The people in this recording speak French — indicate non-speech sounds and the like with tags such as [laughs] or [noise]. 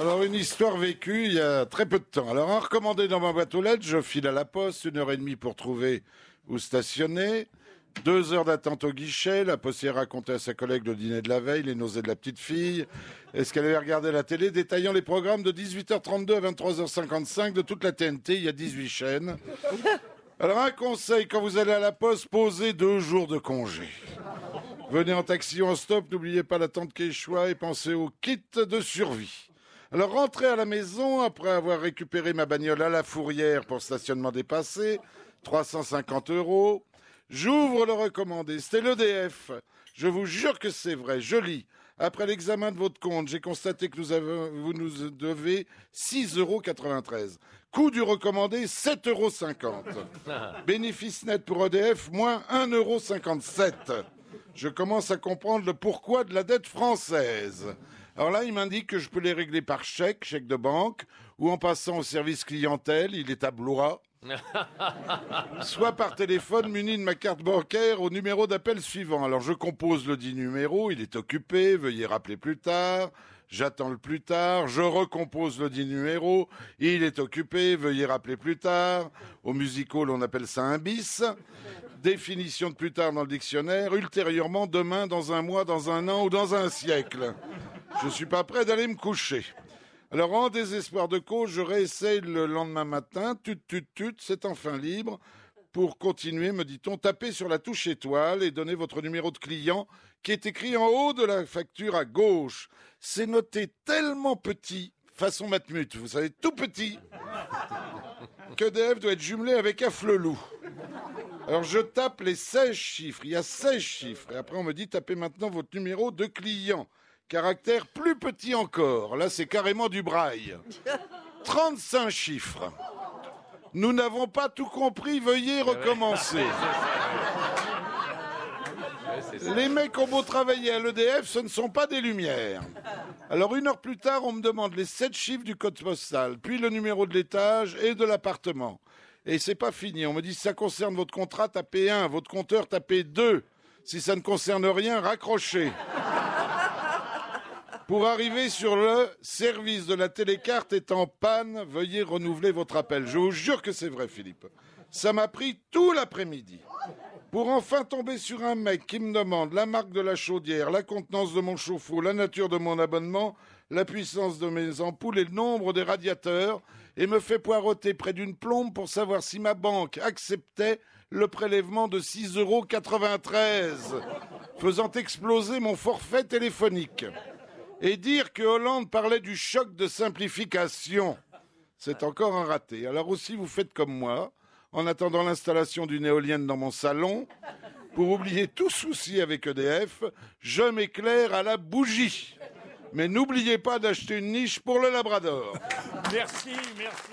Alors, une histoire vécue il y a très peu de temps. Alors, un recommandé dans ma boîte aux lettres, je file à la poste, une heure et demie pour trouver où stationner. Deux heures d'attente au guichet, la postière racontait à sa collègue le dîner de la veille, les nausées de la petite fille. Est-ce qu'elle avait regardé la télé détaillant les programmes de 18h32 à 23h55 de toute la TNT, il y a 18 chaînes. Alors un conseil, quand vous allez à la poste, posez deux jours de congé. Venez en taxi ou en stop, n'oubliez pas la tente Quechua et pensez au kit de survie. Alors rentrez à la maison après avoir récupéré ma bagnole à la fourrière pour stationnement dépassé, 350 euros. J'ouvre le recommandé, c'était l'EDF. Je vous jure que c'est vrai, je lis. Après l'examen de votre compte, j'ai constaté que nous avons, vous nous devez 6,93 euros. Coût du recommandé, 7,50 euros. [laughs] Bénéfice net pour EDF, moins 1,57 euros. Je commence à comprendre le pourquoi de la dette française. Alors là, il m'indique que je peux les régler par chèque, chèque de banque, ou en passant au service clientèle, il est à Blois [laughs] soit par téléphone muni de ma carte bancaire au numéro d'appel suivant. Alors je compose le dit numéro, il est occupé, veuillez rappeler plus tard. J'attends le plus tard, je recompose le dit numéro, il est occupé, veuillez rappeler plus tard. Au musical, on appelle ça un bis. Définition de plus tard dans le dictionnaire, ultérieurement, demain, dans un mois, dans un an ou dans un siècle. Je suis pas prêt d'aller me coucher. Alors, en désespoir de cause, je réessaye le lendemain matin, tut, tut, tut, c'est enfin libre. Pour continuer, me dit-on, tapez sur la touche étoile et donnez votre numéro de client qui est écrit en haut de la facture à gauche. C'est noté tellement petit, façon matmut, vous savez, tout petit, que DF doit être jumelé avec Afflelou. Alors je tape les 16 chiffres, il y a 16 chiffres, et après on me dit tapez maintenant votre numéro de client. Caractère plus petit encore. Là, c'est carrément du braille. [laughs] 35 chiffres. Nous n'avons pas tout compris, veuillez recommencer. [laughs] Les mecs ont beau travailler à l'EDF, ce ne sont pas des lumières. Alors une heure plus tard, on me demande les sept chiffres du code postal, puis le numéro de l'étage et de l'appartement. Et c'est pas fini. On me dit si ça concerne votre contrat, tapez 1, votre compteur, tapez 2. Si ça ne concerne rien, raccrochez pour arriver sur le service de la télécarte est en panne, veuillez renouveler votre appel. Je vous jure que c'est vrai, Philippe. Ça m'a pris tout l'après-midi. Pour enfin tomber sur un mec qui me demande la marque de la chaudière, la contenance de mon chauffe-eau, la nature de mon abonnement, la puissance de mes ampoules et le nombre des radiateurs, et me fait poireauter près d'une plombe pour savoir si ma banque acceptait le prélèvement de 6,93 euros, faisant exploser mon forfait téléphonique. Et dire que Hollande parlait du choc de simplification, c'est encore un raté. Alors aussi, vous faites comme moi, en attendant l'installation d'une éolienne dans mon salon, pour oublier tout souci avec EDF, je m'éclaire à la bougie. Mais n'oubliez pas d'acheter une niche pour le Labrador. Merci, merci.